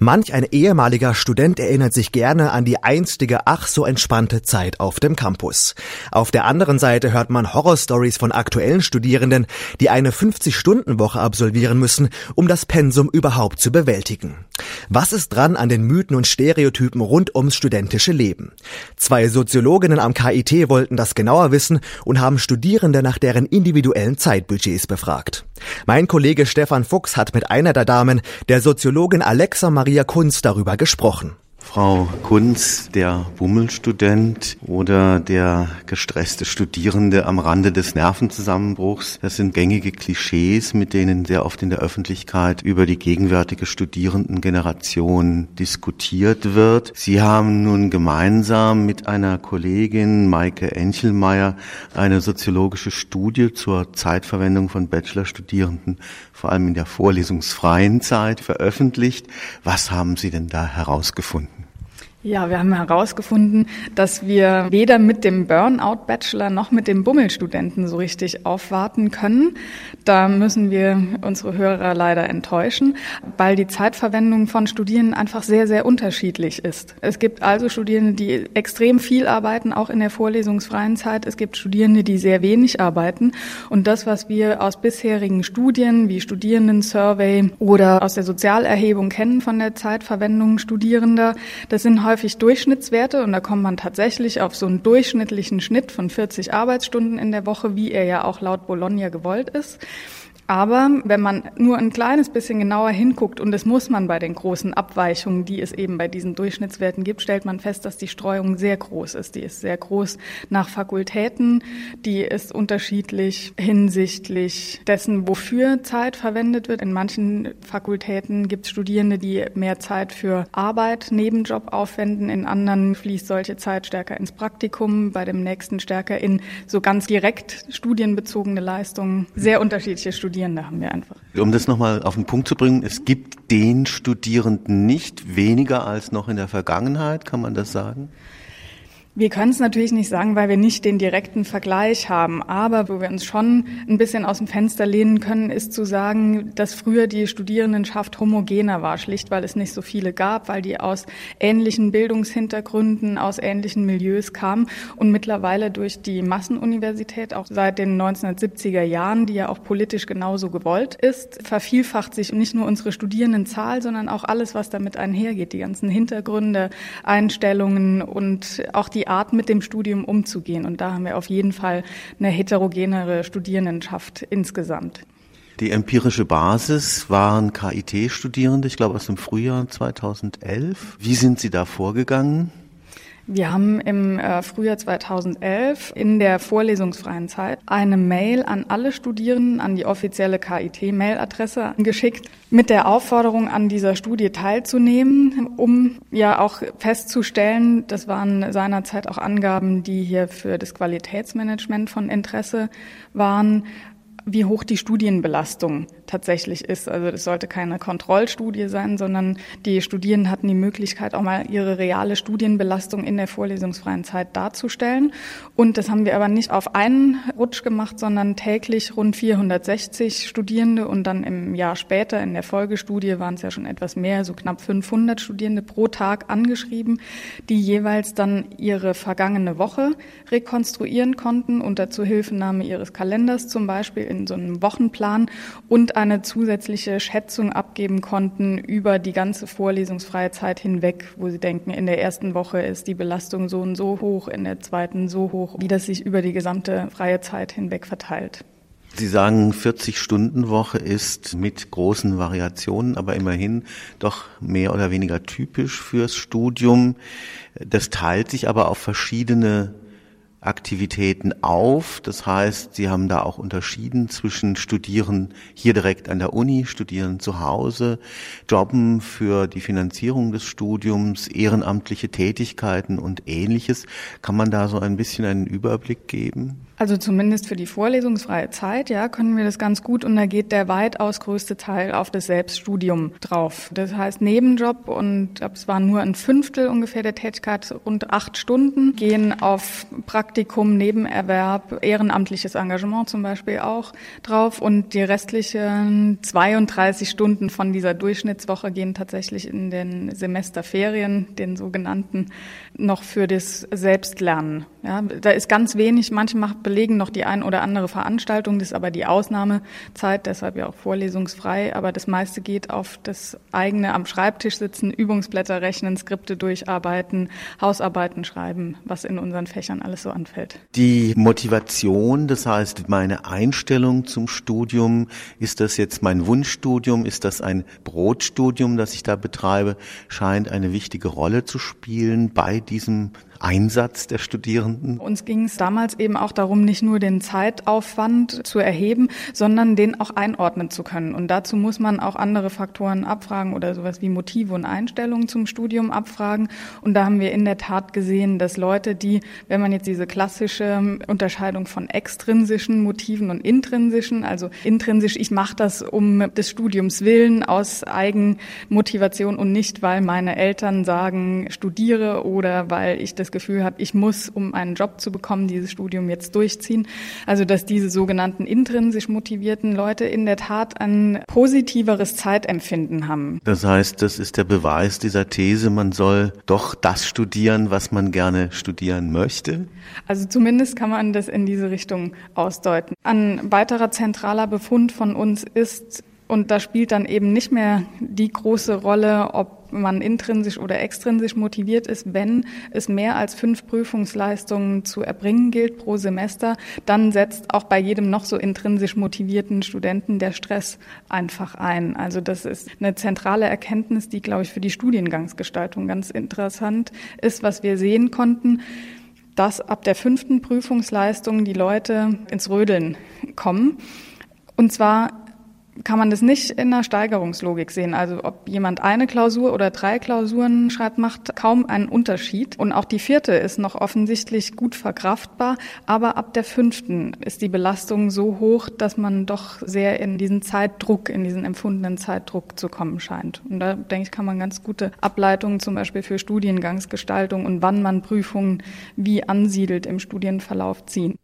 Manch ein ehemaliger Student erinnert sich gerne an die einstige ach so entspannte Zeit auf dem Campus. Auf der anderen Seite hört man Horrorstories von aktuellen Studierenden, die eine 50-Stunden-Woche absolvieren müssen, um das Pensum überhaupt zu bewältigen. Was ist dran an den Mythen und Stereotypen rund ums studentische Leben? Zwei Soziologinnen am KIT wollten das genauer wissen und haben Studierende nach deren individuellen Zeitbudgets befragt. Mein Kollege Stefan Fuchs hat mit einer der Damen, der Soziologin Alexa Maria Kunz, darüber gesprochen. Frau Kunz, der Bummelstudent oder der gestresste Studierende am Rande des Nervenzusammenbruchs, das sind gängige Klischees, mit denen sehr oft in der Öffentlichkeit über die gegenwärtige Studierendengeneration diskutiert wird. Sie haben nun gemeinsam mit einer Kollegin, Maike Enchelmeier, eine soziologische Studie zur Zeitverwendung von Bachelorstudierenden, vor allem in der vorlesungsfreien Zeit, veröffentlicht. Was haben Sie denn da herausgefunden? Ja, wir haben herausgefunden, dass wir weder mit dem Burnout-Bachelor noch mit dem Bummelstudenten so richtig aufwarten können. Da müssen wir unsere Hörer leider enttäuschen, weil die Zeitverwendung von Studierenden einfach sehr, sehr unterschiedlich ist. Es gibt also Studierende, die extrem viel arbeiten, auch in der vorlesungsfreien Zeit. Es gibt Studierende, die sehr wenig arbeiten. Und das, was wir aus bisherigen Studien wie Studierenden-Survey oder aus der Sozialerhebung kennen von der Zeitverwendung Studierender, das sind häufig Durchschnittswerte und da kommt man tatsächlich auf so einen durchschnittlichen Schnitt von 40 Arbeitsstunden in der Woche, wie er ja auch laut Bologna gewollt ist. Aber wenn man nur ein kleines bisschen genauer hinguckt, und das muss man bei den großen Abweichungen, die es eben bei diesen Durchschnittswerten gibt, stellt man fest, dass die Streuung sehr groß ist. Die ist sehr groß nach Fakultäten, die ist unterschiedlich hinsichtlich dessen, wofür Zeit verwendet wird. In manchen Fakultäten gibt es Studierende, die mehr Zeit für Arbeit, Nebenjob aufwenden. In anderen fließt solche Zeit stärker ins Praktikum, bei dem nächsten stärker in so ganz direkt studienbezogene Leistungen. Sehr unterschiedliche Studien. Studierende haben wir einfach. Um das nochmal auf den Punkt zu bringen, es gibt den Studierenden nicht weniger als noch in der Vergangenheit, kann man das sagen? Wir können es natürlich nicht sagen, weil wir nicht den direkten Vergleich haben. Aber wo wir uns schon ein bisschen aus dem Fenster lehnen können, ist zu sagen, dass früher die Studierendenschaft homogener war, schlicht weil es nicht so viele gab, weil die aus ähnlichen Bildungshintergründen, aus ähnlichen Milieus kamen und mittlerweile durch die Massenuniversität, auch seit den 1970er Jahren, die ja auch politisch genauso gewollt ist, vervielfacht sich nicht nur unsere Studierendenzahl, sondern auch alles, was damit einhergeht, die ganzen Hintergründe, Einstellungen und auch die Art, mit dem Studium umzugehen. Und da haben wir auf jeden Fall eine heterogenere Studierendenschaft insgesamt. Die empirische Basis waren KIT-Studierende, ich glaube aus dem Frühjahr 2011. Wie sind Sie da vorgegangen? Wir haben im äh, Frühjahr 2011 in der vorlesungsfreien Zeit eine Mail an alle Studierenden an die offizielle KIT-Mailadresse geschickt mit der Aufforderung, an dieser Studie teilzunehmen, um ja auch festzustellen, das waren seinerzeit auch Angaben, die hier für das Qualitätsmanagement von Interesse waren, wie hoch die Studienbelastung tatsächlich ist. Also das sollte keine Kontrollstudie sein, sondern die Studierenden hatten die Möglichkeit, auch mal ihre reale Studienbelastung in der vorlesungsfreien Zeit darzustellen. Und das haben wir aber nicht auf einen Rutsch gemacht, sondern täglich rund 460 Studierende und dann im Jahr später in der Folgestudie waren es ja schon etwas mehr, so knapp 500 Studierende pro Tag angeschrieben, die jeweils dann ihre vergangene Woche rekonstruieren konnten unter Zuhilfenahme ihres Kalenders zum Beispiel in so einem Wochenplan und eine zusätzliche Schätzung abgeben konnten über die ganze vorlesungsfreie Zeit hinweg, wo sie denken, in der ersten Woche ist die Belastung so und so hoch, in der zweiten so hoch, wie das sich über die gesamte freie Zeit hinweg verteilt. Sie sagen, 40-Stunden-Woche ist mit großen Variationen, aber immerhin doch mehr oder weniger typisch fürs Studium. Das teilt sich aber auf verschiedene Aktivitäten auf. Das heißt, Sie haben da auch unterschieden zwischen Studieren hier direkt an der Uni, Studieren zu Hause, Jobben für die Finanzierung des Studiums, ehrenamtliche Tätigkeiten und ähnliches. Kann man da so ein bisschen einen Überblick geben? Also zumindest für die vorlesungsfreie Zeit, ja, können wir das ganz gut und da geht der weitaus größte Teil auf das Selbststudium drauf. Das heißt Nebenjob und es war nur ein Fünftel ungefähr der Tätigkeit, rund acht Stunden, gehen auf Praktikum, Nebenerwerb, ehrenamtliches Engagement zum Beispiel auch drauf. Und die restlichen 32 Stunden von dieser Durchschnittswoche gehen tatsächlich in den Semesterferien, den sogenannten, noch für das Selbstlernen. Ja, da ist ganz wenig, manche belegen noch die ein oder andere Veranstaltung, das ist aber die Ausnahmezeit, deshalb ja auch vorlesungsfrei, aber das meiste geht auf das eigene am Schreibtisch sitzen, Übungsblätter rechnen, Skripte durcharbeiten, Hausarbeiten schreiben, was in unseren Fächern alles so anfällt. Die Motivation, das heißt meine Einstellung zum Studium, ist das jetzt mein Wunschstudium, ist das ein Brotstudium, das ich da betreibe, scheint eine wichtige Rolle zu spielen bei diesem Einsatz der Studierenden? Uns ging es damals eben auch darum, nicht nur den Zeitaufwand zu erheben, sondern den auch einordnen zu können. Und dazu muss man auch andere Faktoren abfragen oder sowas wie Motive und Einstellungen zum Studium abfragen. Und da haben wir in der Tat gesehen, dass Leute, die, wenn man jetzt diese klassische Unterscheidung von extrinsischen Motiven und intrinsischen, also intrinsisch, ich mache das um des Studiums willen aus Eigenmotivation und nicht, weil meine Eltern sagen, studiere oder weil ich das das Gefühl habe, ich muss, um einen Job zu bekommen, dieses Studium jetzt durchziehen. Also dass diese sogenannten intrinsisch motivierten Leute in der Tat ein positiveres Zeitempfinden haben. Das heißt, das ist der Beweis dieser These, man soll doch das studieren, was man gerne studieren möchte? Also zumindest kann man das in diese Richtung ausdeuten. Ein weiterer zentraler Befund von uns ist, und da spielt dann eben nicht mehr die große Rolle, man intrinsisch oder extrinsisch motiviert ist. Wenn es mehr als fünf Prüfungsleistungen zu erbringen gilt pro Semester, dann setzt auch bei jedem noch so intrinsisch motivierten Studenten der Stress einfach ein. Also das ist eine zentrale Erkenntnis, die, glaube ich, für die Studiengangsgestaltung ganz interessant ist, was wir sehen konnten dass ab der fünften Prüfungsleistung die Leute ins Rödeln kommen. Und zwar kann man das nicht in einer Steigerungslogik sehen. Also ob jemand eine Klausur oder drei Klausuren schreibt, macht kaum einen Unterschied. Und auch die vierte ist noch offensichtlich gut verkraftbar. Aber ab der fünften ist die Belastung so hoch, dass man doch sehr in diesen Zeitdruck, in diesen empfundenen Zeitdruck zu kommen scheint. Und da denke ich, kann man ganz gute Ableitungen zum Beispiel für Studiengangsgestaltung und wann man Prüfungen wie ansiedelt im Studienverlauf ziehen.